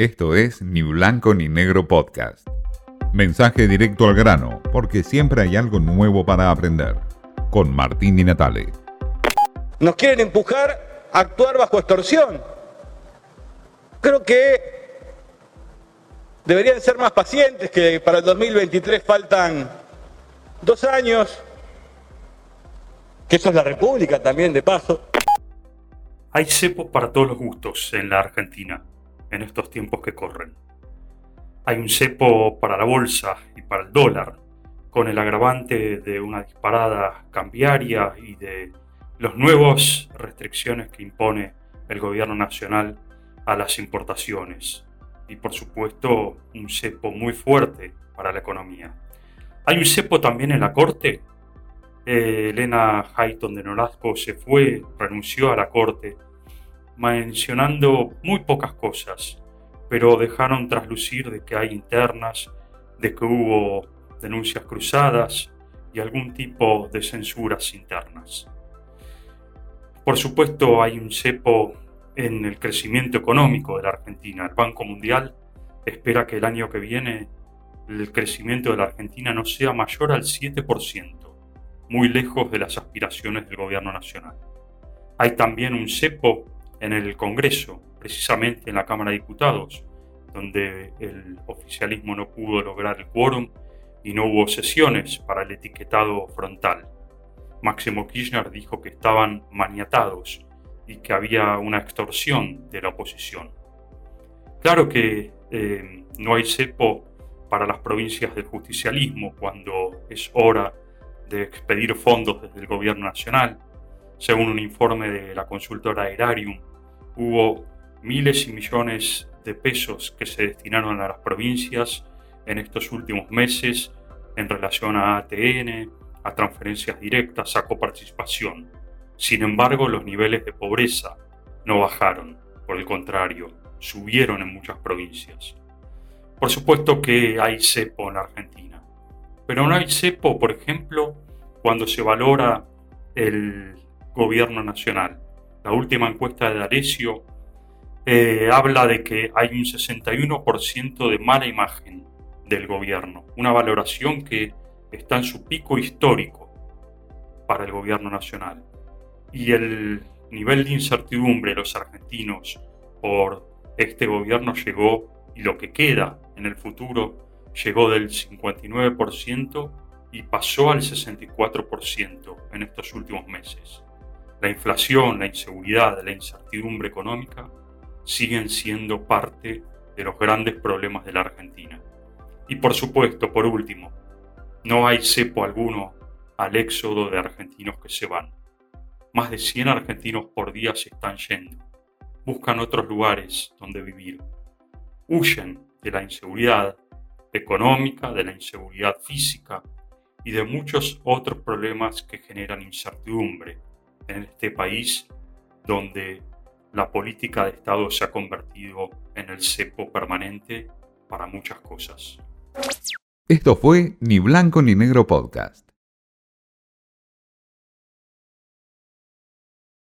Esto es Ni Blanco ni Negro Podcast. Mensaje directo al grano, porque siempre hay algo nuevo para aprender. Con Martín Di Natale. Nos quieren empujar a actuar bajo extorsión. Creo que deberían ser más pacientes, que para el 2023 faltan dos años, que eso es la República también, de paso. Hay cepos para todos los gustos en la Argentina en estos tiempos que corren. Hay un cepo para la bolsa y para el dólar, con el agravante de una disparada cambiaria y de las nuevas restricciones que impone el gobierno nacional a las importaciones. Y por supuesto un cepo muy fuerte para la economía. Hay un cepo también en la Corte eh, Elena Hayton de Nolasco se fue, renunció a la corte, mencionando muy pocas cosas, pero dejaron traslucir de que hay internas, de que hubo denuncias cruzadas y algún tipo de censuras internas. Por supuesto hay un cepo en el crecimiento económico de la Argentina. El Banco Mundial espera que el año que viene el crecimiento de la Argentina no sea mayor al 7% muy lejos de las aspiraciones del gobierno nacional. Hay también un cepo en el Congreso, precisamente en la Cámara de Diputados, donde el oficialismo no pudo lograr el quórum y no hubo sesiones para el etiquetado frontal. Máximo Kirchner dijo que estaban maniatados y que había una extorsión de la oposición. Claro que eh, no hay cepo para las provincias del justicialismo cuando es hora de expedir fondos desde el gobierno nacional. Según un informe de la consultora Aerarium, hubo miles y millones de pesos que se destinaron a las provincias en estos últimos meses en relación a ATN, a transferencias directas, a coparticipación. Sin embargo, los niveles de pobreza no bajaron, por el contrario, subieron en muchas provincias. Por supuesto que hay cepo en Argentina pero no hay cepo, por ejemplo, cuando se valora el gobierno nacional. La última encuesta de D'Alessio eh, habla de que hay un 61% de mala imagen del gobierno, una valoración que está en su pico histórico para el gobierno nacional. Y el nivel de incertidumbre de los argentinos por este gobierno llegó, y lo que queda en el futuro, llegó del 59% y pasó al 64% en estos últimos meses. La inflación, la inseguridad, la incertidumbre económica siguen siendo parte de los grandes problemas de la Argentina. Y por supuesto, por último, no hay cepo alguno al éxodo de argentinos que se van. Más de 100 argentinos por día se están yendo. Buscan otros lugares donde vivir. Huyen de la inseguridad, económica, de la inseguridad física y de muchos otros problemas que generan incertidumbre en este país donde la política de Estado se ha convertido en el cepo permanente para muchas cosas. Esto fue Ni Blanco ni Negro Podcast.